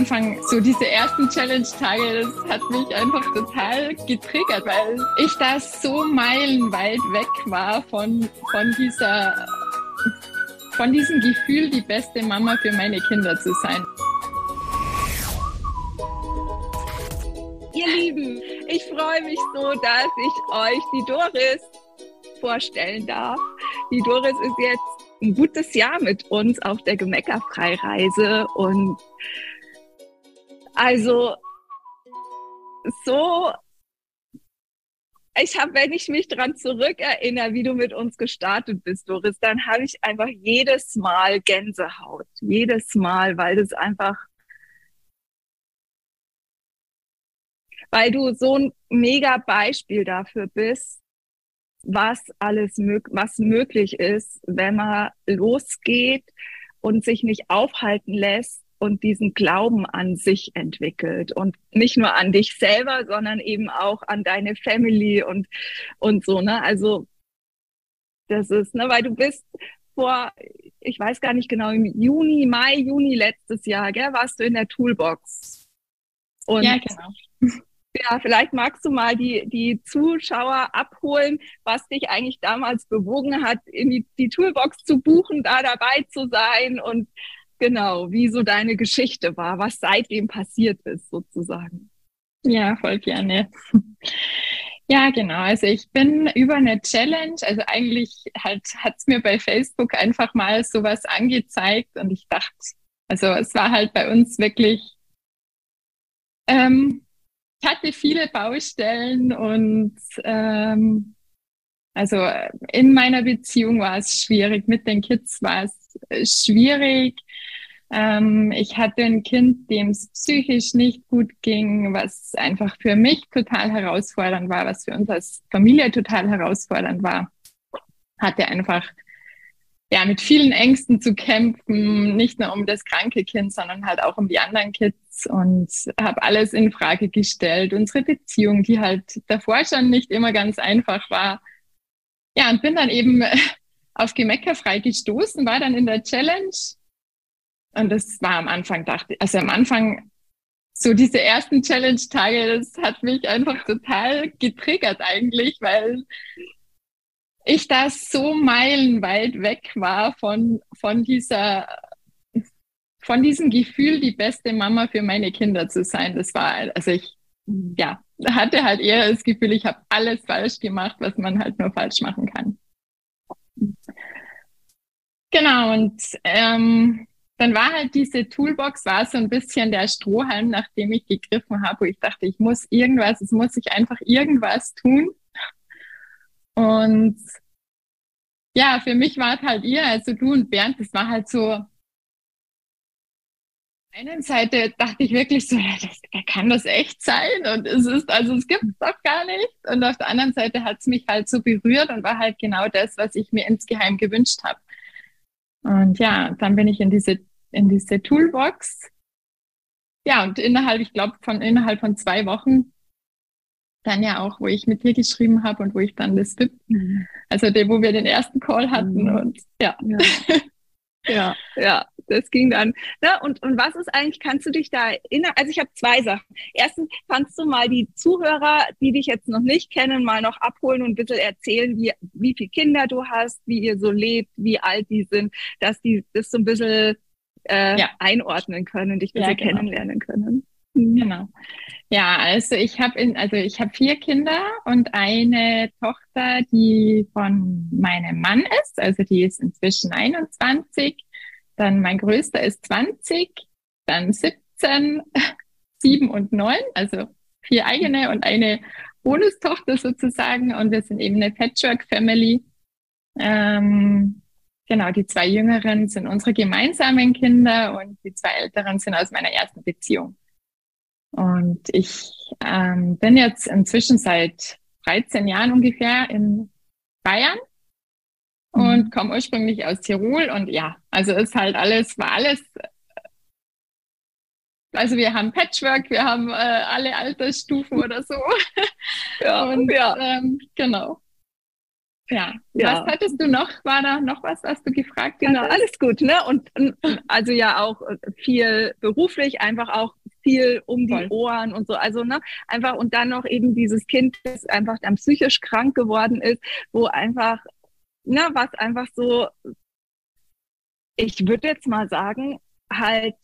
Anfang, so diese ersten Challenge-Tage, das hat mich einfach total getriggert, weil ich da so meilenweit weg war von, von dieser, von diesem Gefühl, die beste Mama für meine Kinder zu sein. Ihr Lieben, ich freue mich so, dass ich euch die Doris vorstellen darf. Die Doris ist jetzt ein gutes Jahr mit uns auf der Gemeckerfreireise und also so, ich habe, wenn ich mich daran zurückerinnere, wie du mit uns gestartet bist, Doris, dann habe ich einfach jedes Mal Gänsehaut. Jedes Mal, weil das einfach, weil du so ein mega Beispiel dafür bist, was alles mög was möglich ist, wenn man losgeht und sich nicht aufhalten lässt und diesen Glauben an sich entwickelt und nicht nur an dich selber, sondern eben auch an deine Family und und so, ne? Also das ist, ne, weil du bist vor, ich weiß gar nicht genau, im Juni, Mai, Juni letztes Jahr, gell, warst du in der Toolbox. Und ja, genau. Ja, vielleicht magst du mal die, die Zuschauer abholen, was dich eigentlich damals bewogen hat, in die, die Toolbox zu buchen, da dabei zu sein und genau, wie so deine Geschichte war, was seitdem passiert ist sozusagen. Ja, voll gerne. Ja, genau. Also ich bin über eine Challenge, also eigentlich hat es mir bei Facebook einfach mal sowas angezeigt und ich dachte, also es war halt bei uns wirklich ähm, ich hatte viele Baustellen und ähm, also in meiner Beziehung war es schwierig, mit den Kids war es schwierig. Ähm, ich hatte ein Kind, dem es psychisch nicht gut ging, was einfach für mich total herausfordernd war, was für uns als Familie total herausfordernd war. Hatte einfach ja, mit vielen Ängsten zu kämpfen, nicht nur um das kranke Kind, sondern halt auch um die anderen Kids und habe alles in Frage gestellt. Unsere Beziehung, die halt davor schon nicht immer ganz einfach war. Ja, und bin dann eben auf Gemeckerfrei gestoßen, war dann in der Challenge. Und das war am Anfang, dachte also am Anfang, so diese ersten Challenge-Tage, das hat mich einfach total getriggert eigentlich, weil ich da so meilenweit weg war von, von dieser, von diesem Gefühl, die beste Mama für meine Kinder zu sein. Das war, also ich, ja, hatte halt eher das Gefühl, ich habe alles falsch gemacht, was man halt nur falsch machen kann. Genau, und ähm, dann war halt diese Toolbox, war so ein bisschen der Strohhalm, nachdem ich gegriffen habe, wo ich dachte, ich muss irgendwas, es muss sich einfach irgendwas tun. Und ja, für mich war es halt ihr, also du und Bernd, das war halt so. Einen Seite dachte ich wirklich so, ja, das, kann das echt sein? Und es ist, also es gibt es doch gar nicht. Und auf der anderen Seite hat es mich halt so berührt und war halt genau das, was ich mir insgeheim gewünscht habe. Und ja, dann bin ich in diese, in diese Toolbox. Ja, und innerhalb, ich glaube, von innerhalb von zwei Wochen dann ja auch, wo ich mit dir geschrieben habe und wo ich dann das VIP, mhm. also der, wo wir den ersten Call hatten mhm. und ja. ja. Ja, ja, das ging dann. Na, und, und was ist eigentlich, kannst du dich da erinnern? Also ich habe zwei Sachen. Erstens, kannst du mal die Zuhörer, die dich jetzt noch nicht kennen, mal noch abholen und ein bisschen erzählen, wie, wie viele Kinder du hast, wie ihr so lebt, wie alt die sind, dass die das so ein bisschen äh, ja. einordnen können und dich ein bisschen ja, genau. kennenlernen können. Genau. Ja, also ich habe also ich habe vier Kinder und eine Tochter, die von meinem Mann ist, also die ist inzwischen 21. Dann mein größter ist 20, dann 17, 7 und 9, also vier eigene und eine Bonustochter sozusagen. Und wir sind eben eine Patchwork-Family. Ähm, genau, die zwei Jüngeren sind unsere gemeinsamen Kinder und die zwei Älteren sind aus meiner ersten Beziehung. Und ich ähm, bin jetzt inzwischen seit 13 Jahren ungefähr in Bayern und mhm. komme ursprünglich aus Tirol. Und ja, also ist halt alles, war alles. Also wir haben Patchwork, wir haben äh, alle Altersstufen oder so. Ja, und ja. Ähm, genau. Ja. ja. Was hattest du noch? War da noch was, was du gefragt hast? Genau, alles gut, ne? Und, und also ja auch viel beruflich, einfach auch viel um die Voll. Ohren und so. Also ne, einfach und dann noch eben dieses Kind, das einfach dann psychisch krank geworden ist, wo einfach, ne, was einfach so, ich würde jetzt mal sagen, halt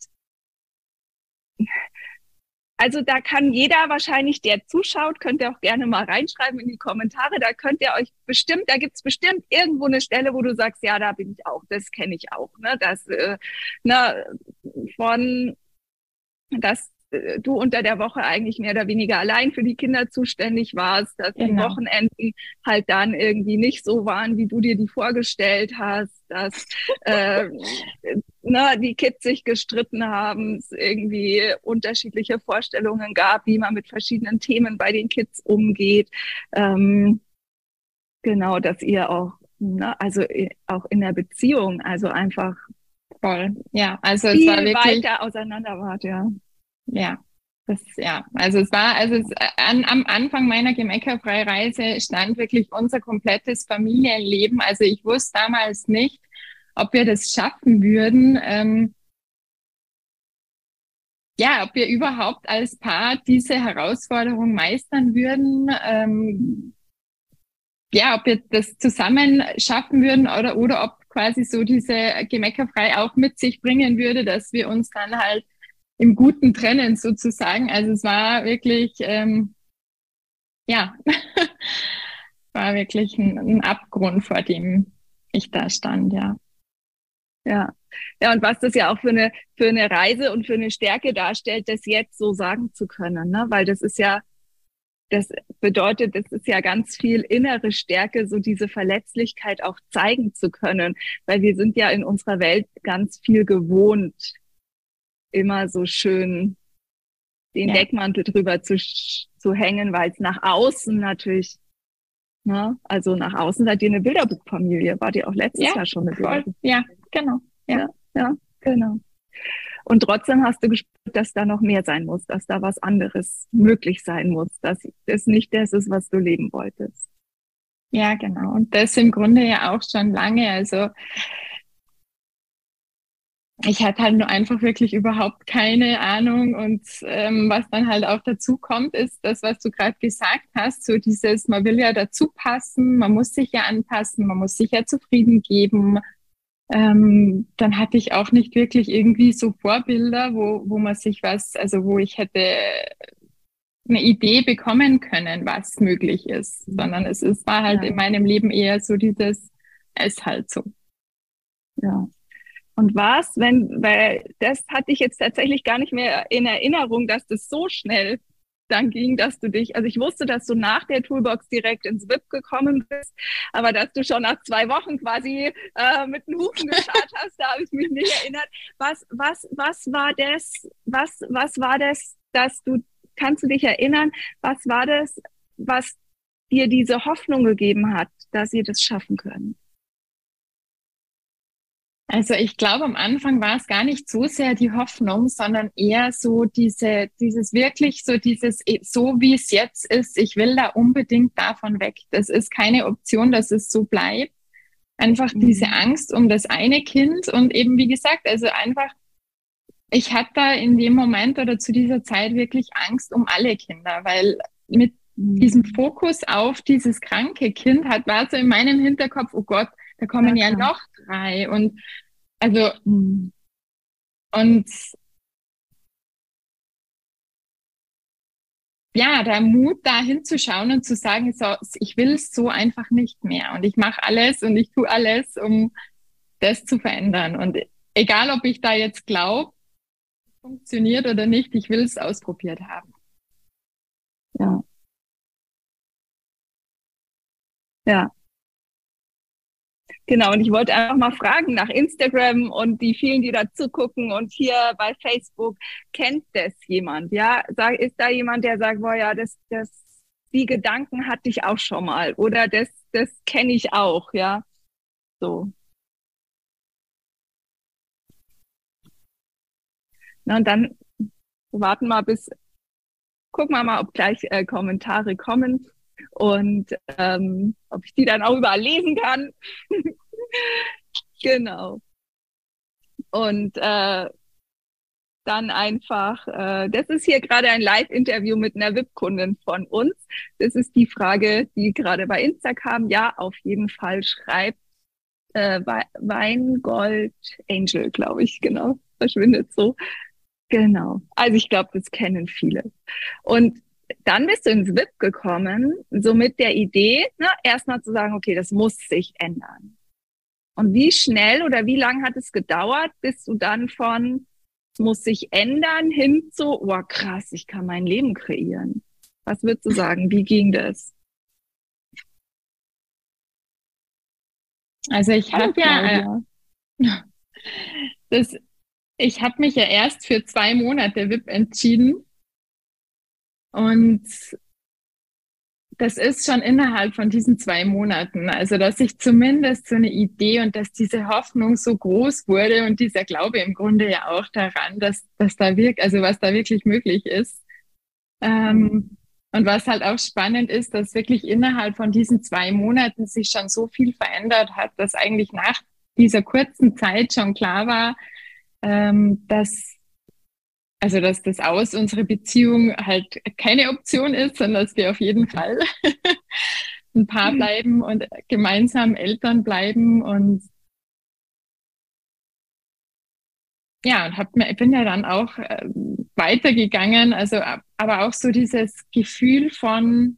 also da kann jeder wahrscheinlich, der zuschaut, könnt ihr auch gerne mal reinschreiben in die Kommentare. Da könnt ihr euch bestimmt, da gibt's bestimmt irgendwo eine Stelle, wo du sagst, ja, da bin ich auch, das kenne ich auch. Ne? Das, äh, ne, von dass äh, du unter der Woche eigentlich mehr oder weniger allein für die Kinder zuständig warst, dass genau. die Wochenenden halt dann irgendwie nicht so waren, wie du dir die vorgestellt hast, dass äh, na, die Kids sich gestritten haben, es irgendwie unterschiedliche Vorstellungen gab, wie man mit verschiedenen Themen bei den Kids umgeht. Ähm, genau, dass ihr auch, na, also äh, auch in der Beziehung, also einfach voll, ja, also es war wirklich weiter auseinander wart, ja. Ja, das, ja, also es war, also es, an, am Anfang meiner Gemeckerfreireise stand wirklich unser komplettes Familienleben. Also ich wusste damals nicht, ob wir das schaffen würden. Ähm, ja, ob wir überhaupt als Paar diese Herausforderung meistern würden. Ähm, ja, ob wir das zusammen schaffen würden oder, oder ob quasi so diese Gemeckerfrei auch mit sich bringen würde, dass wir uns dann halt im Guten trennen sozusagen. Also es war wirklich, ähm, ja, war wirklich ein, ein Abgrund, vor dem ich da stand, ja. Ja. Ja, und was das ja auch für eine, für eine Reise und für eine Stärke darstellt, das jetzt so sagen zu können, ne? Weil das ist ja, das bedeutet, das ist ja ganz viel innere Stärke, so diese Verletzlichkeit auch zeigen zu können, weil wir sind ja in unserer Welt ganz viel gewohnt, immer so schön den ja. Deckmantel drüber zu, zu hängen, weil es nach außen natürlich, ne, also nach außen seid ihr eine Bilderbuchfamilie, war die auch letztes ja, Jahr schon eine Bilderbuch. Ja, genau. Ja. ja, ja, genau. Und trotzdem hast du gespürt, dass da noch mehr sein muss, dass da was anderes möglich sein muss, dass es nicht das ist, was du leben wolltest. Ja, genau. Und das im Grunde ja auch schon lange. Also ich hatte halt nur einfach wirklich überhaupt keine Ahnung und ähm, was dann halt auch dazu kommt, ist das, was du gerade gesagt hast, so dieses, man will ja dazu passen, man muss sich ja anpassen, man muss sich ja zufrieden geben. Ähm, dann hatte ich auch nicht wirklich irgendwie so Vorbilder, wo, wo man sich was, also wo ich hätte eine Idee bekommen können, was möglich ist, sondern es, es war halt ja. in meinem Leben eher so dieses, es halt so. Ja. Und was, wenn, weil das hatte ich jetzt tatsächlich gar nicht mehr in Erinnerung, dass das so schnell dann ging, dass du dich, also ich wusste, dass du nach der Toolbox direkt ins VIP gekommen bist, aber dass du schon nach zwei Wochen quasi äh, mit den Hufen geschaut hast, da habe ich mich nicht erinnert. Was, was, was war das, was, was war das, dass du, kannst du dich erinnern, was war das, was dir diese Hoffnung gegeben hat, dass ihr das schaffen können? Also ich glaube, am Anfang war es gar nicht so sehr die Hoffnung, sondern eher so diese, dieses wirklich so dieses, eh, so wie es jetzt ist, ich will da unbedingt davon weg. Das ist keine Option, dass es so bleibt. Einfach mhm. diese Angst um das eine Kind und eben, wie gesagt, also einfach, ich hatte da in dem Moment oder zu dieser Zeit wirklich Angst um alle Kinder, weil mit mhm. diesem Fokus auf dieses kranke Kind hat, war so in meinem Hinterkopf, oh Gott, da kommen ja, ja noch drei. Und also, und ja, der Mut, da hinzuschauen und zu sagen, so, ich will es so einfach nicht mehr. Und ich mache alles und ich tue alles, um das zu verändern. Und egal, ob ich da jetzt glaube, funktioniert oder nicht, ich will es ausprobiert haben. Ja. Ja. Genau, und ich wollte einfach mal fragen nach Instagram und die vielen, die dazu gucken und hier bei Facebook, kennt das jemand? Ja, ist da jemand, der sagt, boah, ja, das, das, die Gedanken hatte ich auch schon mal oder das, das kenne ich auch, ja. So. Na, und dann warten wir bis, gucken wir mal, ob gleich äh, Kommentare kommen. Und ähm, ob ich die dann auch überall lesen kann. genau. Und äh, dann einfach, äh, das ist hier gerade ein Live-Interview mit einer VIP-Kundin von uns. Das ist die Frage, die gerade bei Instagram, ja, auf jeden Fall schreibt. Äh, Weingold Angel, glaube ich, genau, verschwindet so. Genau. Also ich glaube, das kennen viele. Und dann bist du ins VIP gekommen, so mit der Idee, ne, erstmal zu sagen, okay, das muss sich ändern. Und wie schnell oder wie lange hat es gedauert, bis du dann von muss sich ändern hin zu, oh krass, ich kann mein Leben kreieren. Was würdest du sagen? Wie ging das? Also ich habe ja, äh, das, ich habe mich ja erst für zwei Monate VIP entschieden und das ist schon innerhalb von diesen zwei Monaten. Also, dass ich zumindest so eine Idee und dass diese Hoffnung so groß wurde und dieser Glaube im Grunde ja auch daran, dass, dass da wirkt, also was da wirklich möglich ist. Ähm, und was halt auch spannend ist, dass wirklich innerhalb von diesen zwei Monaten sich schon so viel verändert hat, dass eigentlich nach dieser kurzen Zeit schon klar war, ähm, dass also dass das aus unserer Beziehung halt keine Option ist, sondern dass wir auf jeden Fall ein Paar mhm. bleiben und gemeinsam Eltern bleiben und ja, und hab mir, bin ja dann auch äh, weitergegangen, also aber auch so dieses Gefühl von,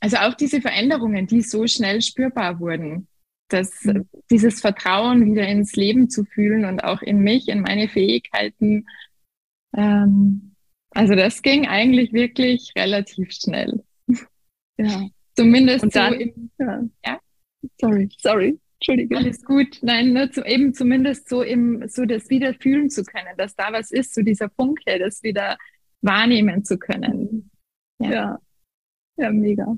also auch diese Veränderungen, die so schnell spürbar wurden das, mhm. dieses Vertrauen wieder ins Leben zu fühlen und auch in mich, in meine Fähigkeiten. Ähm, also das ging eigentlich wirklich relativ schnell. Ja. Zumindest und dann, so im, ja. ja. Sorry, sorry. Entschuldige. Alles gut. Nein, nur zu, eben zumindest so im, so das wieder fühlen zu können, dass da was ist, so dieser Funke, das wieder wahrnehmen zu können. Ja. Ja, ja mega.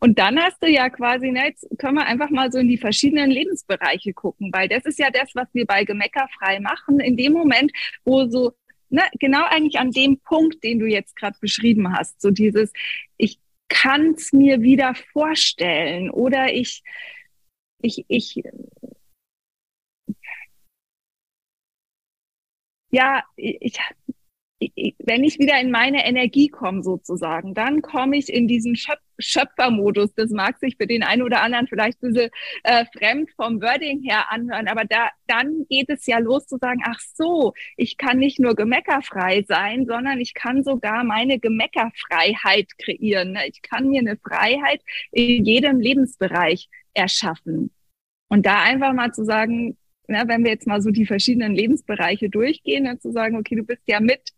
Und dann hast du ja quasi, ne, jetzt können wir einfach mal so in die verschiedenen Lebensbereiche gucken, weil das ist ja das, was wir bei Gemeckerfrei machen. In dem Moment, wo so, ne, genau eigentlich an dem Punkt, den du jetzt gerade beschrieben hast, so dieses, ich kann es mir wieder vorstellen oder ich, ich, ich, ja, ich, wenn ich wieder in meine Energie komme sozusagen, dann komme ich in diesen Schöp Schöpfermodus. Das mag sich für den einen oder anderen vielleicht ein bisschen äh, fremd vom Wording her anhören, aber da, dann geht es ja los zu sagen, ach so, ich kann nicht nur gemeckerfrei sein, sondern ich kann sogar meine Gemeckerfreiheit kreieren. Ne? Ich kann mir eine Freiheit in jedem Lebensbereich erschaffen. Und da einfach mal zu sagen, na, wenn wir jetzt mal so die verschiedenen Lebensbereiche durchgehen, dann zu sagen, okay, du bist ja mit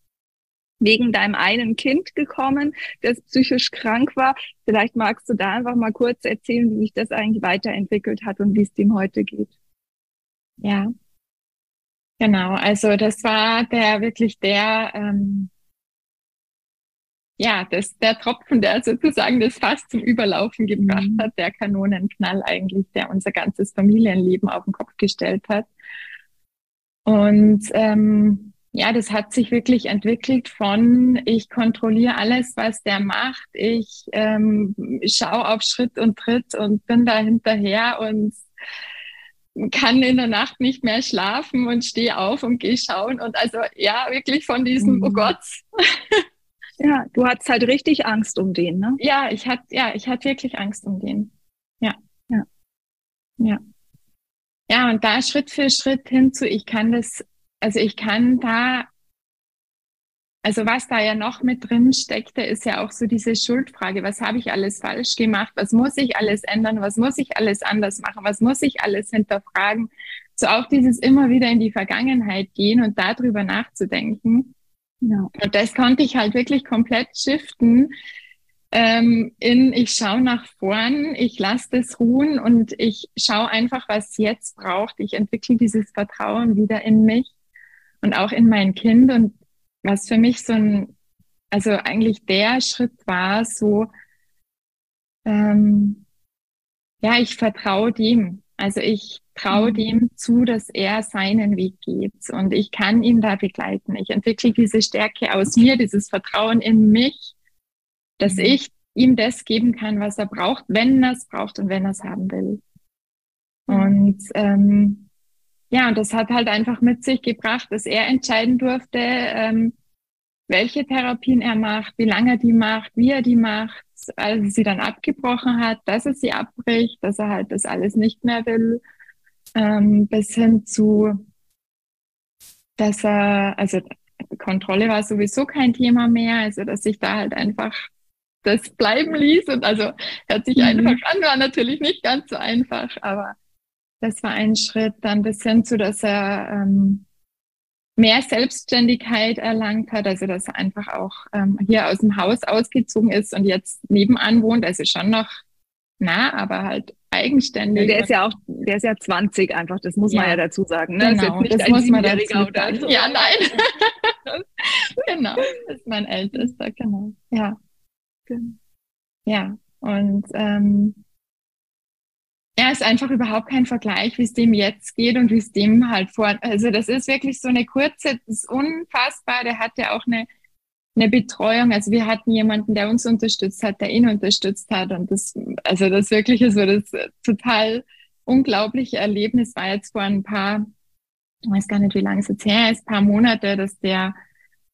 wegen deinem einen Kind gekommen, das psychisch krank war. Vielleicht magst du da einfach mal kurz erzählen, wie sich das eigentlich weiterentwickelt hat und wie es dem heute geht. Ja, genau. Also das war der wirklich der, ähm, ja, das, der Tropfen, der sozusagen das Fass zum Überlaufen gebracht mhm. hat, der Kanonenknall eigentlich, der unser ganzes Familienleben auf den Kopf gestellt hat. Und ähm, ja, das hat sich wirklich entwickelt von, ich kontrolliere alles, was der macht. Ich ähm, schaue auf Schritt und Tritt und bin da hinterher und kann in der Nacht nicht mehr schlafen und stehe auf und gehe schauen. Und also ja, wirklich von diesem, oh mhm. oh Gott. Ja, du hattest halt richtig Angst um den, ne? Ja, ich hatte, ja, ich hatte wirklich Angst um den. Ja. Ja. Ja. Ja, und da Schritt für Schritt hinzu, ich kann das also ich kann da, also was da ja noch mit drin steckte, ist ja auch so diese Schuldfrage. Was habe ich alles falsch gemacht? Was muss ich alles ändern? Was muss ich alles anders machen? Was muss ich alles hinterfragen? So auch dieses immer wieder in die Vergangenheit gehen und darüber nachzudenken. Ja. Und das konnte ich halt wirklich komplett shiften ähm, in ich schaue nach vorn, ich lasse das ruhen und ich schaue einfach, was jetzt braucht. Ich entwickle dieses Vertrauen wieder in mich und auch in mein Kind. Und was für mich so ein, also eigentlich der Schritt war, so, ähm, ja, ich vertraue dem. Also ich traue mhm. dem zu, dass er seinen Weg geht und ich kann ihn da begleiten. Ich entwickle diese Stärke aus mir, dieses Vertrauen in mich dass mhm. ich ihm das geben kann, was er braucht, wenn er es braucht und wenn er es haben will. Mhm. Und ähm, ja, und das hat halt einfach mit sich gebracht, dass er entscheiden durfte, ähm, welche Therapien er macht, wie lange er die macht, wie er die macht, als er sie dann abgebrochen hat, dass er sie abbricht, dass er halt das alles nicht mehr will, ähm, bis hin zu, dass er, also Kontrolle war sowieso kein Thema mehr, also dass ich da halt einfach das bleiben ließ und also hört sich mhm. einfach an, war natürlich nicht ganz so einfach, aber das war ein Schritt dann bis hin zu, dass er ähm, mehr Selbstständigkeit erlangt hat, also dass er einfach auch ähm, hier aus dem Haus ausgezogen ist und jetzt nebenan wohnt, also schon noch nah, aber halt eigenständig. Der ist ja auch, der ist ja 20 einfach, das muss ja. man ja dazu sagen. Ne? Genau, das, das muss man dazu sagen. Ja, nein. genau, das ist mein Ältester, genau. Ja. Ja, und ähm, ja, ist einfach überhaupt kein Vergleich, wie es dem jetzt geht und wie es dem halt vor. Also das ist wirklich so eine kurze, das ist unfassbar. Der hatte auch eine, eine Betreuung. Also wir hatten jemanden, der uns unterstützt hat, der ihn unterstützt hat. Und das, also das wirklich ist so das total unglaubliche Erlebnis war jetzt vor ein paar, ich weiß gar nicht, wie lange es jetzt her ist, paar Monate, dass der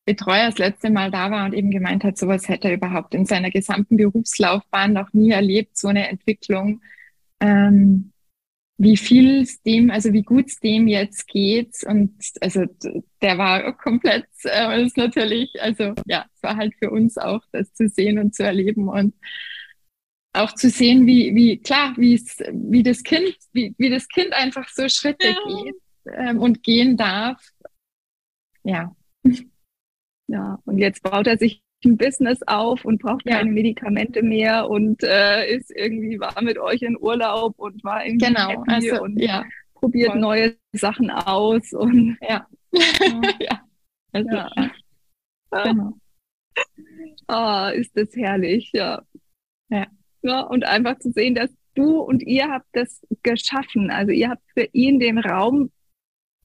Betreuer das letzte Mal da war und eben gemeint hat, sowas hätte er überhaupt in seiner gesamten Berufslaufbahn noch nie erlebt, so eine Entwicklung ähm, wie viel es dem, also wie gut es dem jetzt geht. Und also der war komplett, äh, ist natürlich, also ja, es war halt für uns auch, das zu sehen und zu erleben und auch zu sehen, wie, wie klar, wie es, wie das Kind, wie, wie das Kind einfach so Schritte ja. geht ähm, und gehen darf. Ja. Ja, und jetzt baut er sich ein Business auf und braucht ja. keine Medikamente mehr und äh, ist irgendwie war mit euch in Urlaub und war irgendwie genau, also, und ja. probiert Voll. neue Sachen aus und ja. ja. Also, ja. Genau. Ah, ist das herrlich, ja. ja. Ja, und einfach zu sehen, dass du und ihr habt das geschaffen. Also ihr habt für ihn den Raum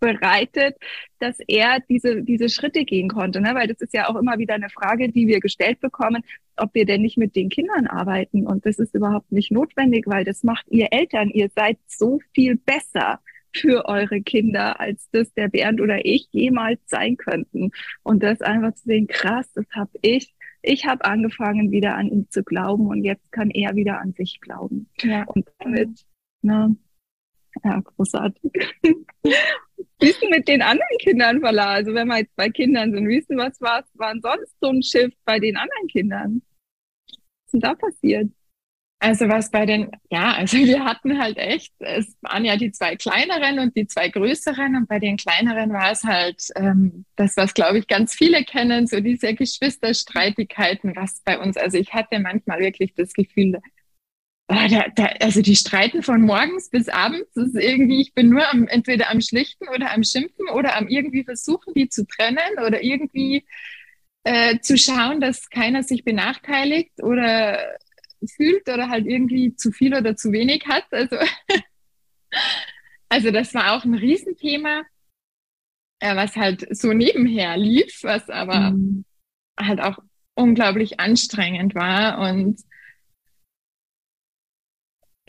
bereitet, dass er diese, diese Schritte gehen konnte. Ne? Weil das ist ja auch immer wieder eine Frage, die wir gestellt bekommen, ob wir denn nicht mit den Kindern arbeiten. Und das ist überhaupt nicht notwendig, weil das macht ihr Eltern. Ihr seid so viel besser für eure Kinder, als das der Bernd oder ich jemals sein könnten. Und das einfach zu sehen, krass, das habe ich. Ich habe angefangen, wieder an ihn zu glauben und jetzt kann er wieder an sich glauben. Ja. Und damit, ne, ja, großartig. wie ist mit den anderen Kindern, Verla? Also wenn wir jetzt bei Kindern sind, wie ist was war, war sonst so ein Schiff bei den anderen Kindern? Was ist denn da passiert? Also was bei den, ja, also wir hatten halt echt, es waren ja die zwei kleineren und die zwei größeren und bei den kleineren war es halt ähm, das, was glaube ich ganz viele kennen, so diese Geschwisterstreitigkeiten, was bei uns, also ich hatte manchmal wirklich das Gefühl, Ah, da, da, also die streiten von morgens bis abends. Das ist irgendwie, ich bin nur am, entweder am Schlichten oder am Schimpfen oder am irgendwie versuchen, die zu trennen oder irgendwie äh, zu schauen, dass keiner sich benachteiligt oder fühlt oder halt irgendwie zu viel oder zu wenig hat. Also, also das war auch ein Riesenthema, äh, was halt so nebenher lief, was aber mhm. halt auch unglaublich anstrengend war und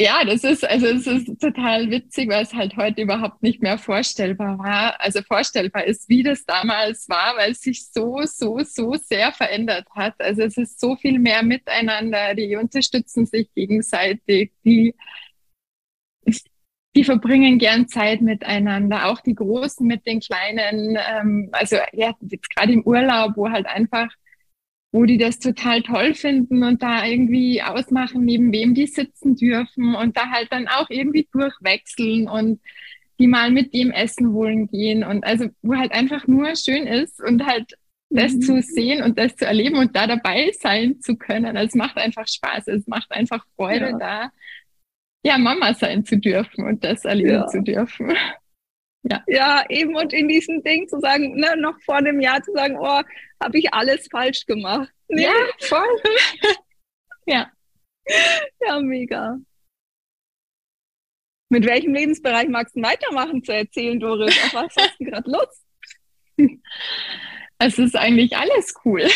ja, das ist, also es ist total witzig, weil es halt heute überhaupt nicht mehr vorstellbar war, also vorstellbar ist, wie das damals war, weil es sich so, so, so sehr verändert hat. Also es ist so viel mehr miteinander, die unterstützen sich gegenseitig, die, die verbringen gern Zeit miteinander, auch die Großen mit den Kleinen. Ähm, also ja, jetzt gerade im Urlaub, wo halt einfach wo die das total toll finden und da irgendwie ausmachen, neben wem die sitzen dürfen und da halt dann auch irgendwie durchwechseln und die mal mit dem Essen holen gehen und also wo halt einfach nur schön ist und halt das mhm. zu sehen und das zu erleben und da dabei sein zu können. Es macht einfach Spaß, es macht einfach Freude ja. da, ja, Mama sein zu dürfen und das erleben ja. zu dürfen. Ja. ja, eben und in diesem Ding zu sagen, ne, noch vor dem Jahr zu sagen, oh, habe ich alles falsch gemacht. Nee. Ja, voll. ja. Ja, mega. Mit welchem Lebensbereich magst du weitermachen zu erzählen, Doris? Auf was hast du gerade Lust? Es ist eigentlich alles cool.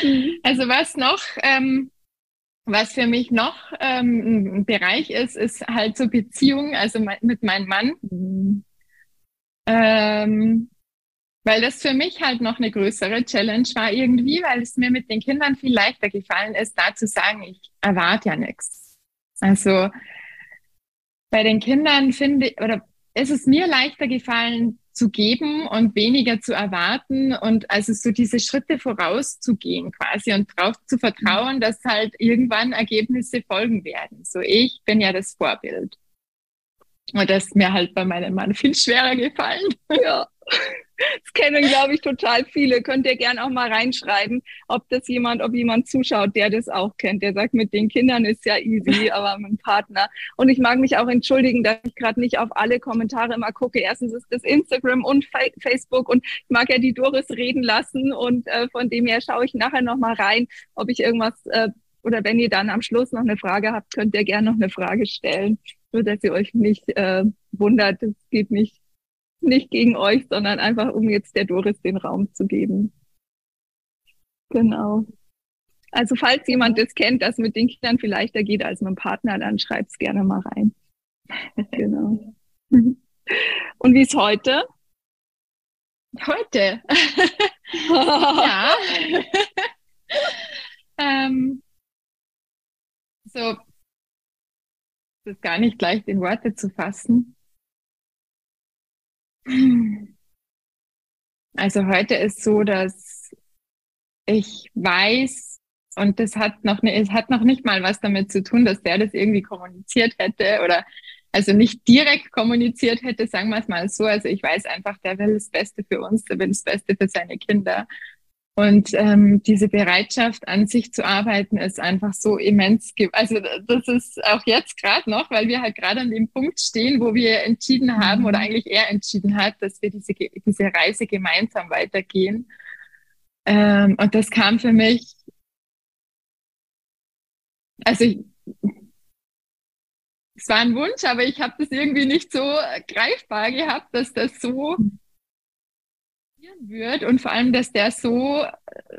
Mhm. Also was noch, ähm, was für mich noch ähm, ein Bereich ist, ist halt so Beziehung, also mit meinem Mann. Ähm, weil das für mich halt noch eine größere Challenge war irgendwie, weil es mir mit den Kindern viel leichter gefallen ist, da zu sagen, ich erwarte ja nichts. Also bei den Kindern finde ich, oder ist es mir leichter gefallen zu geben und weniger zu erwarten und also so diese Schritte vorauszugehen quasi und darauf zu vertrauen, dass halt irgendwann Ergebnisse folgen werden. So ich bin ja das Vorbild. Und das ist mir halt bei meinem Mann viel schwerer gefallen. Ja. Das kennen, glaube ich, total viele. Könnt ihr gerne auch mal reinschreiben, ob das jemand, ob jemand zuschaut, der das auch kennt. Der sagt, mit den Kindern ist ja easy, aber mit dem Partner. Und ich mag mich auch entschuldigen, dass ich gerade nicht auf alle Kommentare immer gucke. Erstens ist das Instagram und Facebook und ich mag ja die Doris reden lassen und äh, von dem her schaue ich nachher noch mal rein, ob ich irgendwas äh, oder wenn ihr dann am Schluss noch eine Frage habt, könnt ihr gerne noch eine Frage stellen, nur dass ihr euch nicht äh, wundert. Es geht nicht nicht gegen euch, sondern einfach, um jetzt der Doris den Raum zu geben. Genau. Also falls jemand das kennt, das mit den Kindern vielleicht da geht als mit dem Partner, dann schreibt es gerne mal rein. genau. Und wie ist heute? Heute? ja. ähm, so, das ist gar nicht leicht in Worte zu fassen. Also heute ist so, dass ich weiß, und das hat noch, ne, es hat noch nicht mal was damit zu tun, dass der das irgendwie kommuniziert hätte oder also nicht direkt kommuniziert hätte, sagen wir es mal so. Also ich weiß einfach, der will das Beste für uns, der will das Beste für seine Kinder. Und ähm, diese Bereitschaft, an sich zu arbeiten, ist einfach so immens. Also das ist auch jetzt gerade noch, weil wir halt gerade an dem Punkt stehen, wo wir entschieden haben oder mhm. eigentlich er entschieden hat, dass wir diese, diese Reise gemeinsam weitergehen. Ähm, und das kam für mich, also ich, es war ein Wunsch, aber ich habe das irgendwie nicht so greifbar gehabt, dass das so mhm wird und vor allem, dass der so äh,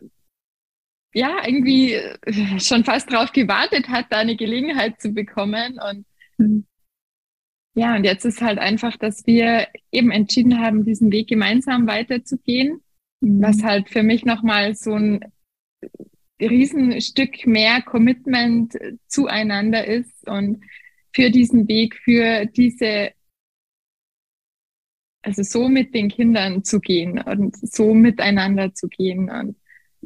ja irgendwie äh, schon fast darauf gewartet hat, da eine Gelegenheit zu bekommen und mhm. ja, und jetzt ist halt einfach, dass wir eben entschieden haben, diesen Weg gemeinsam weiterzugehen, mhm. was halt für mich nochmal so ein Riesenstück mehr Commitment zueinander ist und für diesen Weg, für diese also so mit den Kindern zu gehen und so miteinander zu gehen und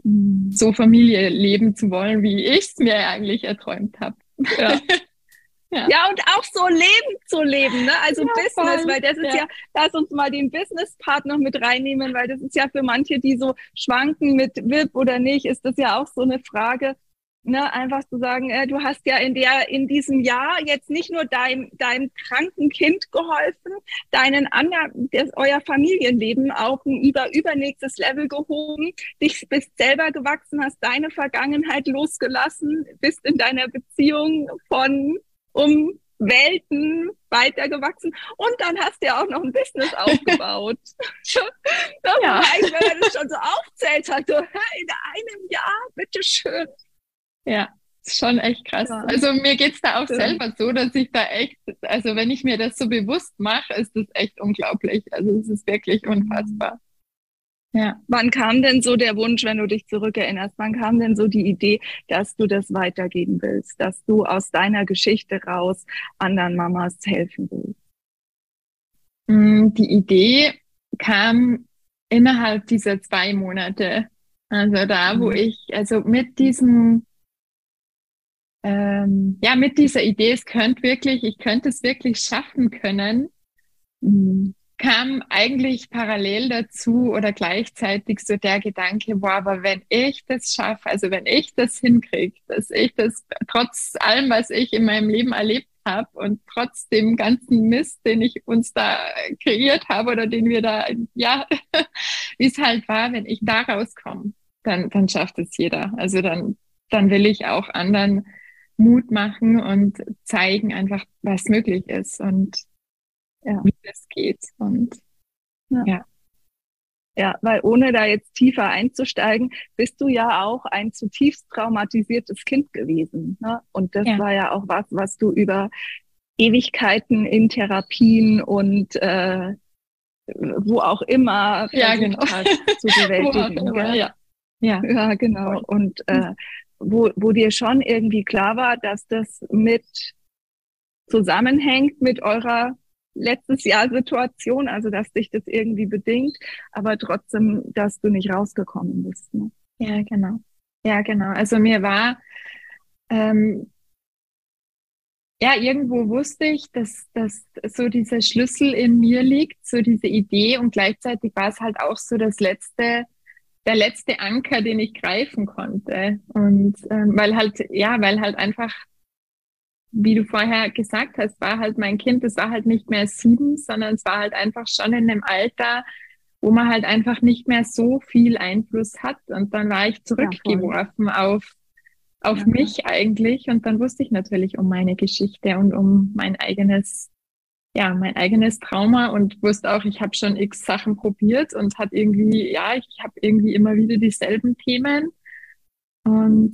mm, so Familie leben zu wollen, wie ich es mir eigentlich erträumt habe. Ja. ja. ja. und auch so Leben zu leben, ne? Also ja, Business, voll. weil das ist ja. ja, lass uns mal den Business-Part noch mit reinnehmen, weil das ist ja für manche, die so schwanken mit VIP oder nicht, ist das ja auch so eine Frage, ne, einfach zu sagen, äh, du hast ja in der, in diesem Jahr jetzt nicht nur deinem, deinem kranken Kind geholfen, deinen anderen, das, euer Familienleben auf ein über, übernächstes Level gehoben, dich bist selber gewachsen, hast deine Vergangenheit losgelassen, bist in deiner Beziehung von um Welten weitergewachsen und dann hast du ja auch noch ein Business aufgebaut. das ja. wenn er das schon so aufzählt hat, so in einem Jahr, bitteschön. Ja, ist schon echt krass. Ja. Also mir geht's da auch ja. selber so, dass ich da echt, also wenn ich mir das so bewusst mache, ist das echt unglaublich. Also es ist wirklich unfassbar. Ja. Wann kam denn so der Wunsch, wenn du dich zurückerinnerst, wann kam denn so die Idee, dass du das weitergeben willst, dass du aus deiner Geschichte raus anderen Mamas helfen willst? Mm, die Idee kam innerhalb dieser zwei Monate. Also da, wo mhm. ich, also mit diesem ähm, ja, mit dieser Idee, es könnte wirklich, ich könnte es wirklich schaffen können, mhm. kam eigentlich parallel dazu oder gleichzeitig so der Gedanke, boah, aber wenn ich das schaffe, also wenn ich das hinkriege, dass ich das trotz allem, was ich in meinem Leben erlebt habe und trotz dem ganzen Mist, den ich uns da kreiert habe oder den wir da, ja, wie es halt war, wenn ich da rauskomme, dann, dann schafft es jeder. Also dann, dann will ich auch anderen Mut machen und zeigen einfach, was möglich ist und ja. wie das geht. Und ja. ja. Ja, weil ohne da jetzt tiefer einzusteigen, bist du ja auch ein zutiefst traumatisiertes Kind gewesen. Ne? Und das ja. war ja auch was, was du über Ewigkeiten in Therapien und äh, wo auch immer ja, genau. hast zu bewältigen. immer, ja. Ja. ja, genau. Und äh, wo, wo dir schon irgendwie klar war, dass das mit zusammenhängt mit eurer letztes Jahr Situation, also dass dich das irgendwie bedingt, aber trotzdem, dass du nicht rausgekommen bist. Ne? Ja, genau. Ja, genau. Also mir war ähm, ja, irgendwo wusste ich, dass, dass so dieser Schlüssel in mir liegt, so diese Idee und gleichzeitig war es halt auch so das letzte, der letzte Anker, den ich greifen konnte. Und ähm, weil halt, ja, weil halt einfach wie du vorher gesagt hast, war halt mein Kind, es war halt nicht mehr sieben, sondern es war halt einfach schon in einem Alter, wo man halt einfach nicht mehr so viel Einfluss hat. Und dann war ich zurückgeworfen ja, auf, auf ja, mich eigentlich. Und dann wusste ich natürlich um meine Geschichte und um mein eigenes, ja, mein eigenes Trauma und wusste auch, ich habe schon x Sachen probiert und hat irgendwie, ja, ich habe irgendwie immer wieder dieselben Themen. Und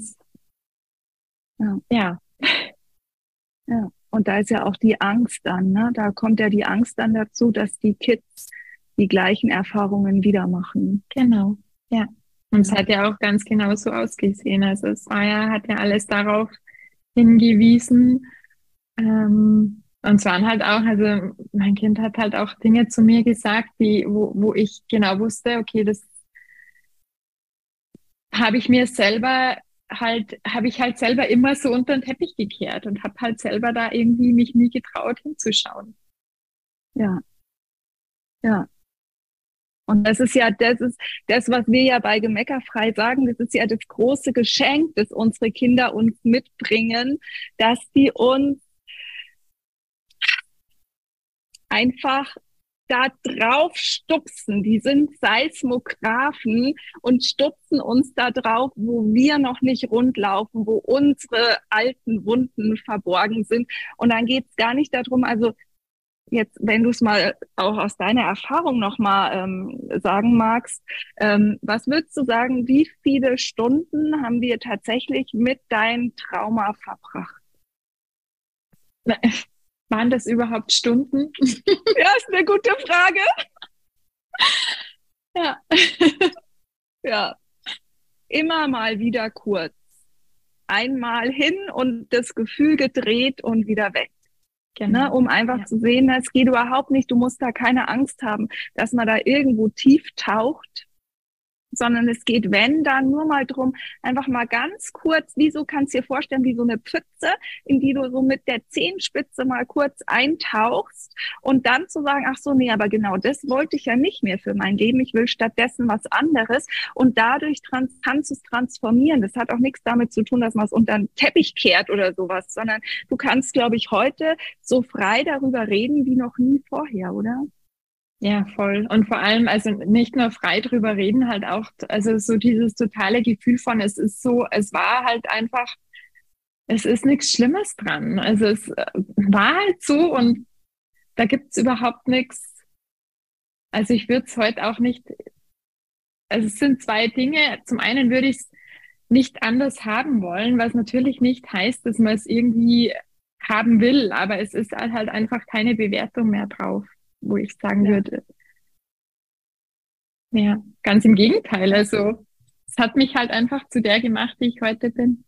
ja, ja. Ja, und da ist ja auch die Angst dann, ne? Da kommt ja die Angst dann dazu, dass die Kids die gleichen Erfahrungen wieder machen. Genau, ja. Und es hat ja auch ganz genau so ausgesehen. Also es war ja, hat ja alles darauf hingewiesen. Ähm, und es waren halt auch, also mein Kind hat halt auch Dinge zu mir gesagt, die, wo, wo ich genau wusste, okay, das habe ich mir selber halt, habe ich halt selber immer so unter den Teppich gekehrt und habe halt selber da irgendwie mich nie getraut hinzuschauen. Ja. Ja. Und das ist ja, das ist das, was wir ja bei Gemeckerfrei sagen, das ist ja das große Geschenk, das unsere Kinder uns mitbringen, dass die uns einfach da drauf stupsen. Die sind Seismographen und stupsen uns da drauf, wo wir noch nicht rundlaufen, wo unsere alten Wunden verborgen sind. Und dann geht's gar nicht darum, also jetzt, wenn du es mal auch aus deiner Erfahrung nochmal ähm, sagen magst, ähm, was würdest du sagen, wie viele Stunden haben wir tatsächlich mit deinem Trauma verbracht? Waren das überhaupt Stunden? ja, ist eine gute Frage. Ja. ja. Immer mal wieder kurz. Einmal hin und das Gefühl gedreht und wieder weg. Genau. Ne, um einfach ja. zu sehen, es geht überhaupt nicht, du musst da keine Angst haben, dass man da irgendwo tief taucht, sondern es geht, wenn, dann nur mal drum, einfach mal ganz kurz, wieso kannst du dir vorstellen, wie so eine Pfütze, in die du so mit der Zehenspitze mal kurz eintauchst und dann zu sagen, ach so, nee, aber genau das wollte ich ja nicht mehr für mein Leben, ich will stattdessen was anderes und dadurch trans kannst du es transformieren. Das hat auch nichts damit zu tun, dass man es unter den Teppich kehrt oder sowas, sondern du kannst, glaube ich, heute so frei darüber reden wie noch nie vorher, oder? Ja, voll. Und vor allem, also nicht nur frei drüber reden, halt auch, also so dieses totale Gefühl von, es ist so, es war halt einfach, es ist nichts Schlimmes dran. Also es äh, war halt so und da gibt's überhaupt nichts. Also ich würde es heute auch nicht, also es sind zwei Dinge. Zum einen würde ich es nicht anders haben wollen, was natürlich nicht heißt, dass man es irgendwie haben will, aber es ist halt einfach keine Bewertung mehr drauf wo ich sagen ja. würde, ja, ganz im Gegenteil. Also es hat mich halt einfach zu der gemacht, die ich heute bin.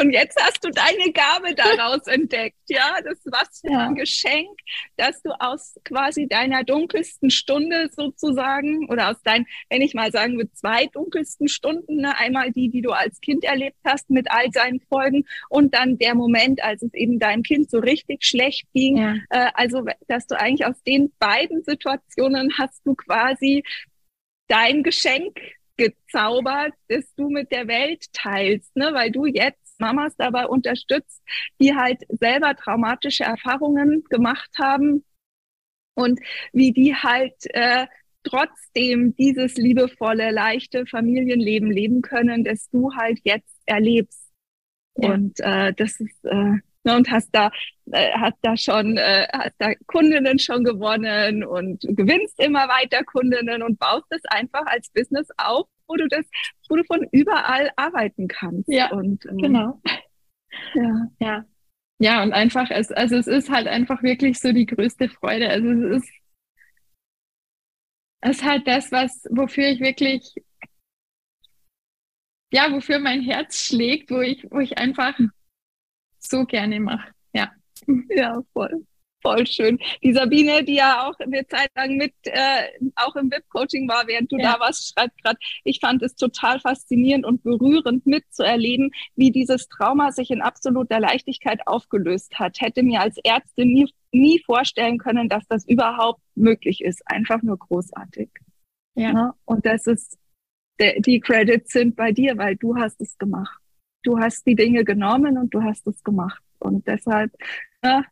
Und jetzt hast du deine Gabe daraus entdeckt, ja. Das was für ein Geschenk, dass du aus quasi deiner dunkelsten Stunde sozusagen oder aus deinen, wenn ich mal sagen würde, zwei dunkelsten Stunden, ne? einmal die, die du als Kind erlebt hast mit all seinen Folgen und dann der Moment, als es eben deinem Kind so richtig schlecht ging. Ja. Äh, also, dass du eigentlich aus den beiden Situationen hast du quasi dein Geschenk gezaubert, das du mit der Welt teilst, ne? weil du jetzt Mamas dabei unterstützt, die halt selber traumatische Erfahrungen gemacht haben und wie die halt äh, trotzdem dieses liebevolle, leichte Familienleben leben können, das du halt jetzt erlebst. Ja. Und äh, das ist äh, Ne, und hast da, äh, hast da schon, äh, hast da Kundinnen schon gewonnen und gewinnst immer weiter Kundinnen und baust es einfach als Business auf, wo du das, wo du von überall arbeiten kannst. Ja, und, ähm, genau. Ja, ja. Ja, und einfach, es, also es ist halt einfach wirklich so die größte Freude. Also es ist, es ist halt das, was, wofür ich wirklich, ja, wofür mein Herz schlägt, wo ich, wo ich einfach so gerne mache. Ja. Ja, voll. Voll schön. Die Sabine, die ja auch eine Zeit lang mit äh, auch im VIP-Coaching war, während du ja. da warst, schreibt gerade, ich fand es total faszinierend und berührend mitzuerleben, wie dieses Trauma sich in absoluter Leichtigkeit aufgelöst hat. Hätte mir als Ärztin nie, nie vorstellen können, dass das überhaupt möglich ist. Einfach nur großartig. Ja. ja? Und das ist, die Credits sind bei dir, weil du hast es gemacht du hast die Dinge genommen und du hast es gemacht. Und deshalb, ja,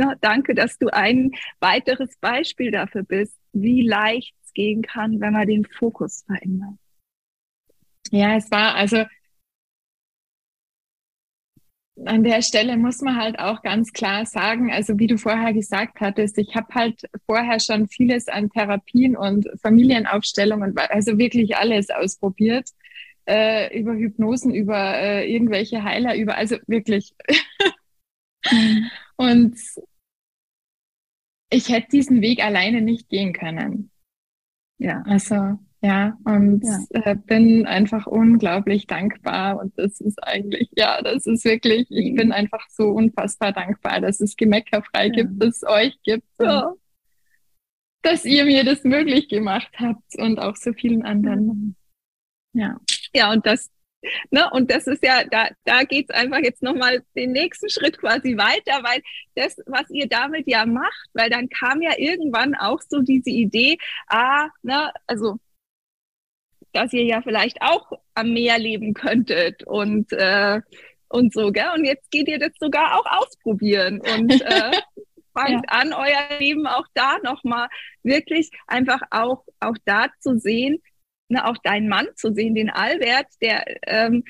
na, danke, dass du ein weiteres Beispiel dafür bist, wie leicht es gehen kann, wenn man den Fokus verändert. Ja, es war also an der Stelle muss man halt auch ganz klar sagen, also wie du vorher gesagt hattest, ich habe halt vorher schon vieles an Therapien und Familienaufstellungen, also wirklich alles ausprobiert äh, über Hypnosen, über äh, irgendwelche Heiler, über, also wirklich. Mhm. Und ich hätte diesen Weg alleine nicht gehen können. Ja, also ja, und ja. Äh, bin einfach unglaublich dankbar. Und das ist eigentlich, ja, das ist wirklich, ich mhm. bin einfach so unfassbar dankbar, dass es Gemeckerfrei ja. gibt, dass es euch gibt. Ja. Dass ihr mir das möglich gemacht habt und auch so vielen anderen. Ja. Ja, und das, ne, und das ist ja, da, da geht's einfach jetzt nochmal den nächsten Schritt quasi weiter, weil das, was ihr damit ja macht, weil dann kam ja irgendwann auch so diese Idee, ah, ne, also dass ihr ja vielleicht auch am Meer leben könntet und äh, und so, gell? Und jetzt geht ihr das sogar auch ausprobieren und äh, fangt ja. an, euer Leben auch da nochmal wirklich einfach auch, auch da zu sehen, ne, auch deinen Mann zu sehen, den Albert, der, ähm,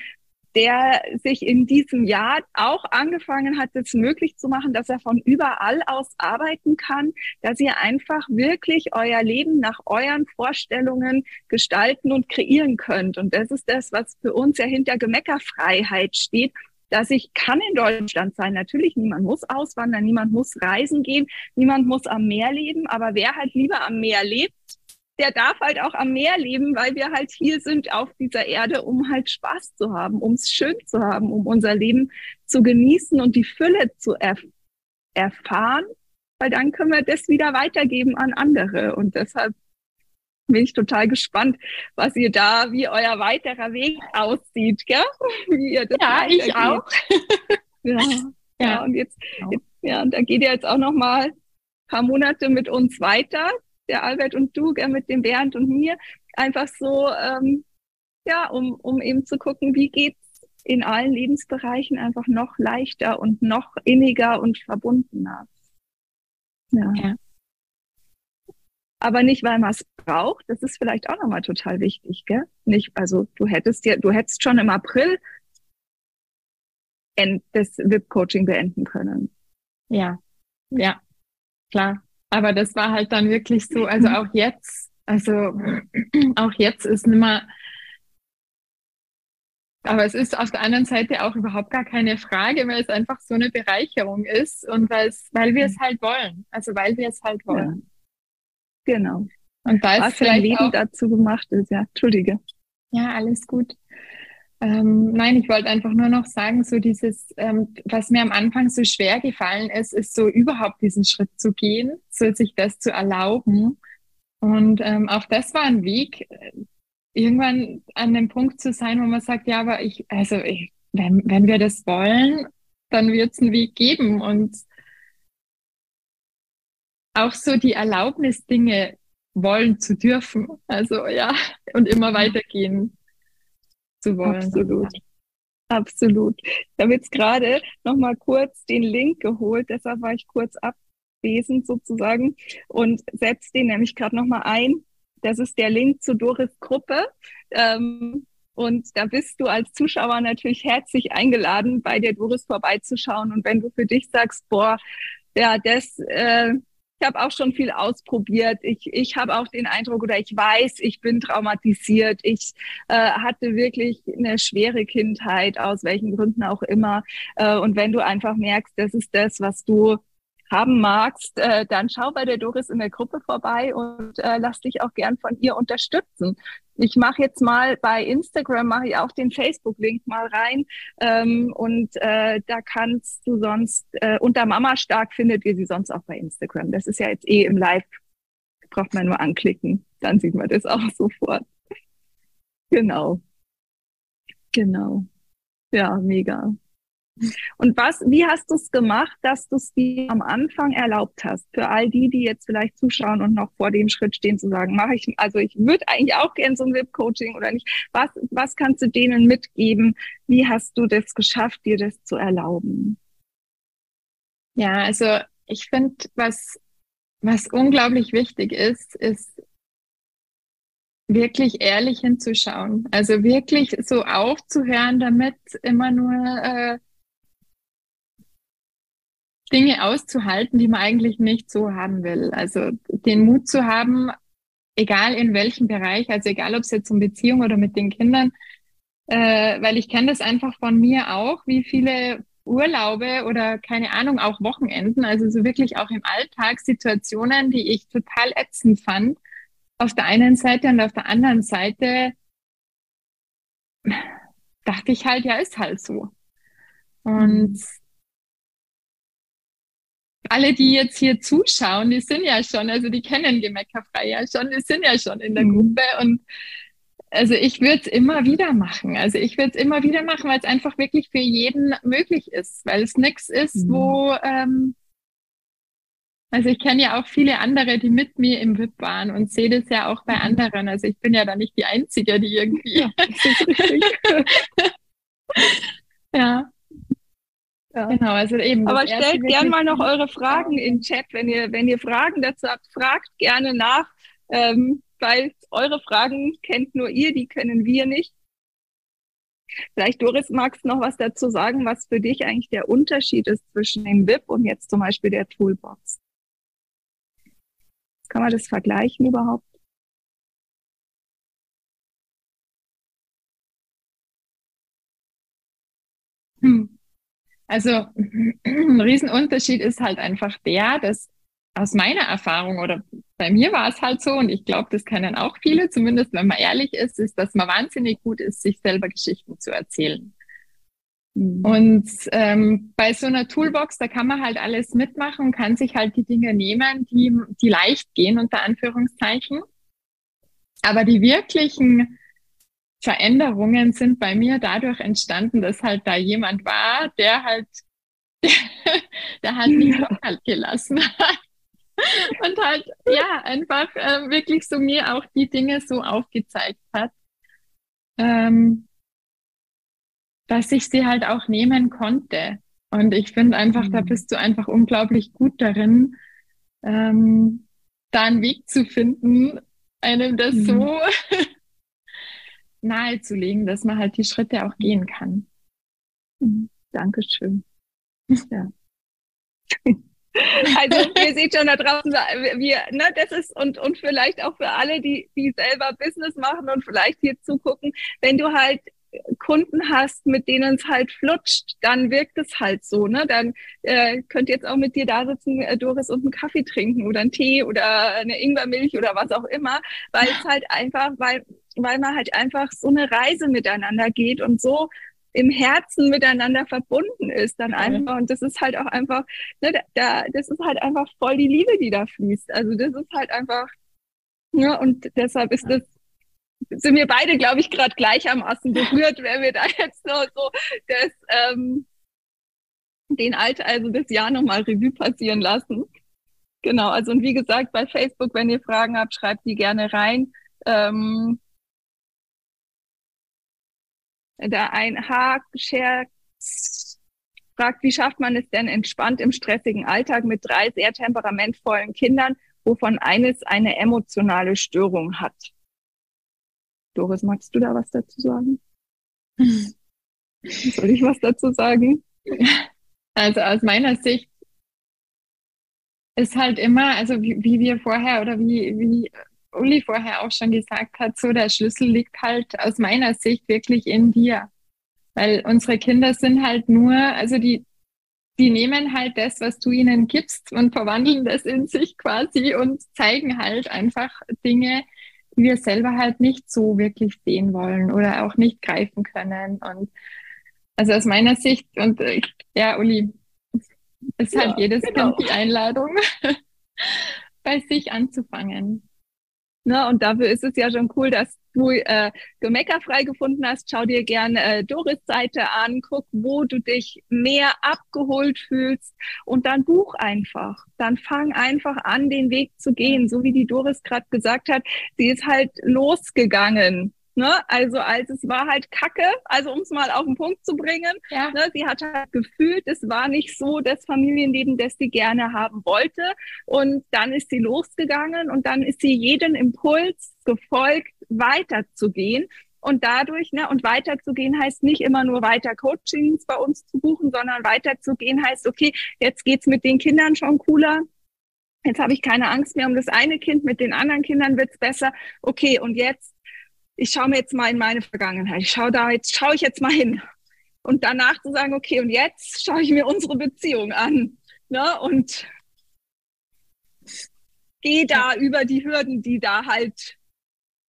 der sich in diesem Jahr auch angefangen hat, es möglich zu machen, dass er von überall aus arbeiten kann, dass ihr einfach wirklich euer Leben nach euren Vorstellungen gestalten und kreieren könnt. Und das ist das, was für uns ja hinter Gemeckerfreiheit steht dass ich kann in Deutschland sein. Natürlich, niemand muss auswandern, niemand muss reisen gehen, niemand muss am Meer leben, aber wer halt lieber am Meer lebt, der darf halt auch am Meer leben, weil wir halt hier sind auf dieser Erde, um halt Spaß zu haben, um es schön zu haben, um unser Leben zu genießen und die Fülle zu erf erfahren, weil dann können wir das wieder weitergeben an andere. Und deshalb bin ich total gespannt, was ihr da, wie euer weiterer Weg aussieht, gell? Wie ihr das ja, ich auch. ja, ja, ja, und jetzt, jetzt, ja, und da geht ihr jetzt auch noch mal ein paar Monate mit uns weiter der Albert und du, gell, mit dem Bernd und mir, einfach so, ähm, ja, um, um eben zu gucken, wie geht's in allen Lebensbereichen einfach noch leichter und noch inniger und verbundener. Ja. ja. Aber nicht, weil man es braucht, das ist vielleicht auch nochmal total wichtig, gell? Nicht, also du hättest ja, du hättest schon im April das VIP-Coaching beenden können. Ja, ja, klar. Aber das war halt dann wirklich so, also auch jetzt, also auch jetzt ist nimmer, aber es ist auf der anderen Seite auch überhaupt gar keine Frage, weil es einfach so eine Bereicherung ist und weil es, weil wir es halt wollen. Also weil wir es halt wollen. Ja. Genau. Und da ist Was vielleicht Leben auch, dazu gemacht ist, ja. Entschuldige. Ja, alles gut. Ähm, nein, ich wollte einfach nur noch sagen, so dieses, ähm, was mir am Anfang so schwer gefallen ist, ist so überhaupt diesen Schritt zu gehen, so sich das zu erlauben. Und ähm, auch das war ein Weg, irgendwann an dem Punkt zu sein, wo man sagt, ja, aber ich, also ich, wenn, wenn wir das wollen, dann wird es einen Weg geben. Und auch so die Erlaubnis, Dinge wollen zu dürfen. Also ja, und immer weitergehen zu wollen. Absolut. Absolut. Ich habe jetzt gerade noch mal kurz den Link geholt, deshalb war ich kurz abwesend sozusagen und setze den nämlich gerade noch mal ein. Das ist der Link zu Doris Gruppe. Ähm, Und da bist du als Zuschauer natürlich herzlich eingeladen, bei der Doris vorbeizuschauen. Und wenn du für dich sagst, boah, ja, das, äh, ich habe auch schon viel ausprobiert. Ich, ich habe auch den Eindruck oder ich weiß, ich bin traumatisiert. Ich äh, hatte wirklich eine schwere Kindheit, aus welchen Gründen auch immer. Äh, und wenn du einfach merkst, das ist das, was du haben magst, äh, dann schau bei der Doris in der Gruppe vorbei und äh, lass dich auch gern von ihr unterstützen. Ich mache jetzt mal bei Instagram, mache ich auch den Facebook-Link mal rein ähm, und äh, da kannst du sonst, äh, unter Mama Stark findet ihr sie sonst auch bei Instagram. Das ist ja jetzt eh im Live, braucht man nur anklicken, dann sieht man das auch sofort. Genau. Genau. Ja, mega. Und was, wie hast du es gemacht, dass du es dir am Anfang erlaubt hast? Für all die, die jetzt vielleicht zuschauen und noch vor dem Schritt stehen, zu sagen, mache ich, also ich würde eigentlich auch gerne so ein VIP-Coaching oder nicht. Was, was kannst du denen mitgeben? Wie hast du das geschafft, dir das zu erlauben? Ja, also ich finde, was, was unglaublich wichtig ist, ist wirklich ehrlich hinzuschauen. Also wirklich so aufzuhören, damit immer nur äh, Dinge auszuhalten, die man eigentlich nicht so haben will. Also den Mut zu haben, egal in welchem Bereich, also egal ob es jetzt um Beziehung oder mit den Kindern, äh, weil ich kenne das einfach von mir auch, wie viele Urlaube oder keine Ahnung, auch Wochenenden, also so wirklich auch im Alltag Situationen, die ich total ätzend fand, auf der einen Seite und auf der anderen Seite dachte ich halt, ja, ist halt so. Und mhm alle, die jetzt hier zuschauen, die sind ja schon, also die kennen Gemeckerfrei ja schon, die sind ja schon in der mhm. Gruppe und also ich würde es immer wieder machen. Also ich würde es immer wieder machen, weil es einfach wirklich für jeden möglich ist, weil es nichts ist, mhm. wo ähm, also ich kenne ja auch viele andere, die mit mir im VIP waren und sehe das ja auch bei mhm. anderen. Also ich bin ja da nicht die Einzige, die irgendwie. ja. Ja. Genau, also eben. Aber stellt gerne mal noch eure Fragen in den Chat, wenn ihr, wenn ihr Fragen dazu habt, fragt gerne nach, ähm, weil eure Fragen kennt nur ihr, die können wir nicht. Vielleicht, Doris, magst du noch was dazu sagen, was für dich eigentlich der Unterschied ist zwischen dem VIP und jetzt zum Beispiel der Toolbox? Kann man das vergleichen überhaupt? Also ein Riesenunterschied ist halt einfach der, dass aus meiner Erfahrung oder bei mir war es halt so und ich glaube, das kennen auch viele, zumindest wenn man ehrlich ist, ist, dass man wahnsinnig gut ist, sich selber Geschichten zu erzählen. Mhm. Und ähm, bei so einer Toolbox, da kann man halt alles mitmachen und kann sich halt die Dinge nehmen, die, die leicht gehen, unter Anführungszeichen. Aber die wirklichen Veränderungen sind bei mir dadurch entstanden, dass halt da jemand war, der halt, der halt nicht kalt gelassen hat. Und halt, ja, einfach äh, wirklich so mir auch die Dinge so aufgezeigt hat, ähm, dass ich sie halt auch nehmen konnte. Und ich finde einfach, mhm. da bist du einfach unglaublich gut darin, ähm, da einen Weg zu finden, einem das mhm. so nahezulegen, dass man halt die Schritte auch gehen kann. Mhm. Dankeschön. Ja. Also ihr seht schon da draußen, wir, ne, das ist und und vielleicht auch für alle, die die selber Business machen und vielleicht hier zugucken, wenn du halt Kunden hast, mit denen es halt flutscht, dann wirkt es halt so. Ne? Dann äh, könnt ihr jetzt auch mit dir da sitzen, äh, Doris, und einen Kaffee trinken oder einen Tee oder eine Ingwermilch oder was auch immer, weil es halt einfach, weil, weil man halt einfach so eine Reise miteinander geht und so im Herzen miteinander verbunden ist dann einfach und das ist halt auch einfach ne, da das ist halt einfach voll die Liebe die da fließt also das ist halt einfach ja und deshalb ist das sind wir beide, glaube ich, gerade gleichermaßen berührt, wenn wir da jetzt noch so das, ähm, den Alter, also das Jahr nochmal Revue passieren lassen. Genau, also und wie gesagt, bei Facebook, wenn ihr Fragen habt, schreibt die gerne rein. Ähm, da ein Haag-Scherz fragt, wie schafft man es denn entspannt im stressigen Alltag mit drei sehr temperamentvollen Kindern, wovon eines eine emotionale Störung hat? Doris, magst du da was dazu sagen? Soll ich was dazu sagen? Also aus meiner Sicht ist halt immer, also wie, wie wir vorher oder wie, wie Uli vorher auch schon gesagt hat, so der Schlüssel liegt halt aus meiner Sicht wirklich in dir. Weil unsere Kinder sind halt nur, also die, die nehmen halt das, was du ihnen gibst und verwandeln das in sich quasi und zeigen halt einfach Dinge, die wir selber halt nicht so wirklich sehen wollen oder auch nicht greifen können. Und also aus meiner Sicht, und ja, Uli, ist halt ja, jedes genau. Kind die Einladung, bei sich anzufangen. Ne, und dafür ist es ja schon cool, dass du äh, gemeckerfrei gefunden hast. Schau dir gerne äh, Doris Seite an, guck, wo du dich mehr abgeholt fühlst und dann buch einfach. Dann fang einfach an, den Weg zu gehen, so wie die Doris gerade gesagt hat. Sie ist halt losgegangen Ne? Also als es war halt Kacke, also um es mal auf den Punkt zu bringen. Ja. Ne? Sie hat halt gefühlt, es war nicht so das Familienleben, das sie gerne haben wollte. Und dann ist sie losgegangen und dann ist sie jeden Impuls gefolgt, weiterzugehen. Und dadurch, ne, und weiterzugehen heißt nicht immer nur weiter Coachings bei uns zu buchen, sondern weiterzugehen heißt, okay, jetzt geht's mit den Kindern schon cooler. Jetzt habe ich keine Angst mehr um das eine Kind, mit den anderen Kindern wird's besser. Okay, und jetzt ich schaue mir jetzt mal in meine Vergangenheit, ich schaue da jetzt, schaue ich jetzt mal hin. Und danach zu sagen, okay, und jetzt schaue ich mir unsere Beziehung an. Ne? Und gehe da über die Hürden, die da halt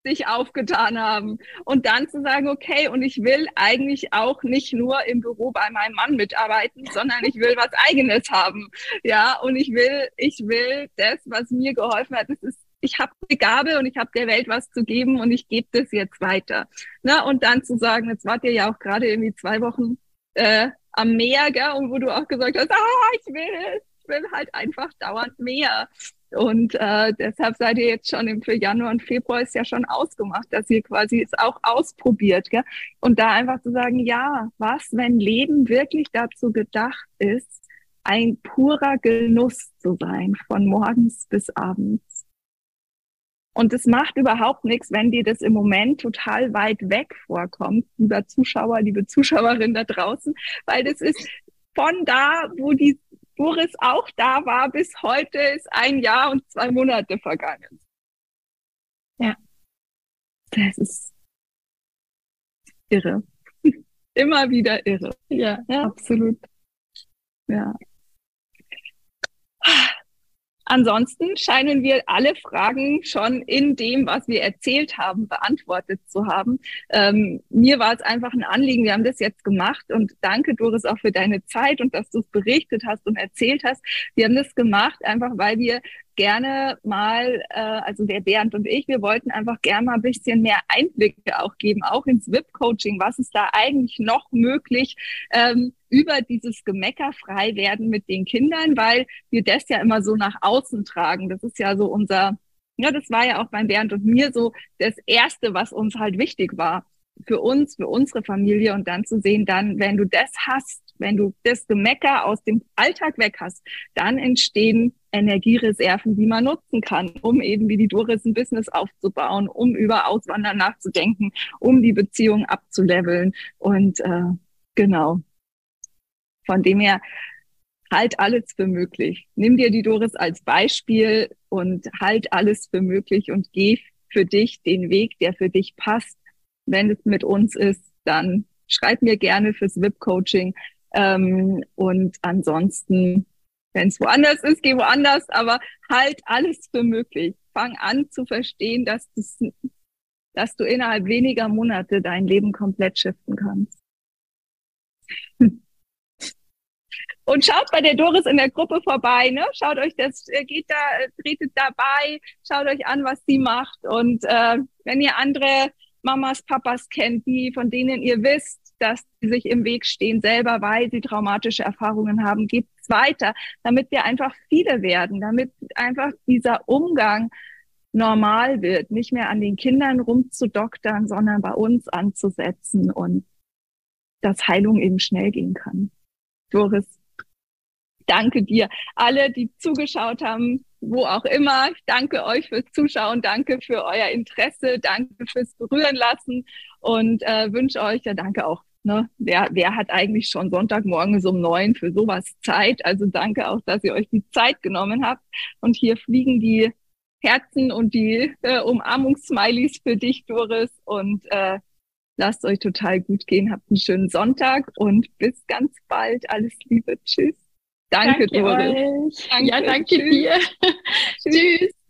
sich aufgetan haben. Und dann zu sagen, okay, und ich will eigentlich auch nicht nur im Büro bei meinem Mann mitarbeiten, sondern ich will was eigenes haben. Ja, und ich will, ich will das, was mir geholfen hat, das ist ich habe die Gabe und ich habe der Welt was zu geben und ich gebe das jetzt weiter. Na, und dann zu sagen, jetzt wart ihr ja auch gerade irgendwie zwei Wochen äh, am Meer, gell, und wo du auch gesagt hast, ah, ich will, ich will halt einfach dauernd mehr. Und äh, deshalb seid ihr jetzt schon im, für Januar und Februar ist ja schon ausgemacht, dass ihr quasi es auch ausprobiert. Gell? Und da einfach zu sagen, ja, was, wenn Leben wirklich dazu gedacht ist, ein purer Genuss zu sein, von morgens bis abends. Und es macht überhaupt nichts, wenn dir das im Moment total weit weg vorkommt, lieber Zuschauer, liebe Zuschauerin da draußen, weil das ist von da, wo die Boris auch da war, bis heute ist ein Jahr und zwei Monate vergangen. Ja. Das ist irre. Immer wieder irre. Ja, ja, absolut. Ja. Ansonsten scheinen wir alle Fragen schon in dem, was wir erzählt haben, beantwortet zu haben. Ähm, mir war es einfach ein Anliegen. Wir haben das jetzt gemacht und danke, Doris, auch für deine Zeit und dass du es berichtet hast und erzählt hast. Wir haben das gemacht, einfach weil wir gerne mal, äh, also der Bernd und ich, wir wollten einfach gerne mal ein bisschen mehr Einblicke auch geben, auch ins WIP-Coaching. Was ist da eigentlich noch möglich ähm, über dieses Gemecker frei werden mit den Kindern, weil wir das ja immer so nach außen tragen. Das ist ja so unser, ja, das war ja auch beim Bernd und mir so das Erste, was uns halt wichtig war für uns, für unsere Familie und dann zu sehen, dann, wenn du das hast, wenn du das Gemecker aus dem Alltag weg hast, dann entstehen Energiereserven, die man nutzen kann, um eben wie die Doris ein Business aufzubauen, um über Auswandern nachzudenken, um die Beziehung abzuleveln und äh, genau. Von dem her halt alles für möglich. Nimm dir die Doris als Beispiel und halt alles für möglich und geh für dich den Weg, der für dich passt wenn es mit uns ist, dann schreib mir gerne fürs VIP-Coaching. Ähm, und ansonsten, wenn es woanders ist, geh woanders, aber halt alles für möglich. Fang an zu verstehen, dass, dass du innerhalb weniger Monate dein Leben komplett shiften kannst. Und schaut bei der Doris in der Gruppe vorbei, ne? Schaut euch das, äh, geht da, äh, tretet dabei, schaut euch an, was sie macht. Und äh, wenn ihr andere Mamas, Papas kennt, die, von denen ihr wisst, dass sie sich im Weg stehen, selber, weil sie traumatische Erfahrungen haben, gebt es weiter, damit wir einfach viele werden, damit einfach dieser Umgang normal wird, nicht mehr an den Kindern rumzudoktern, sondern bei uns anzusetzen und dass Heilung eben schnell gehen kann. Doris, danke dir. Alle, die zugeschaut haben, wo auch immer. Ich danke euch fürs Zuschauen, danke für euer Interesse, danke fürs Berühren lassen und äh, wünsche euch, ja danke auch Ne? Wer, wer hat eigentlich schon Sonntagmorgens um neun für sowas Zeit? Also danke auch, dass ihr euch die Zeit genommen habt. Und hier fliegen die Herzen und die äh, Umarmungssmileys für dich, Doris. Und äh, lasst euch total gut gehen. Habt einen schönen Sonntag und bis ganz bald. Alles Liebe. Tschüss. Danke, danke Doris. Euch. Danke, ja, danke Tschüss. dir. Tschüss.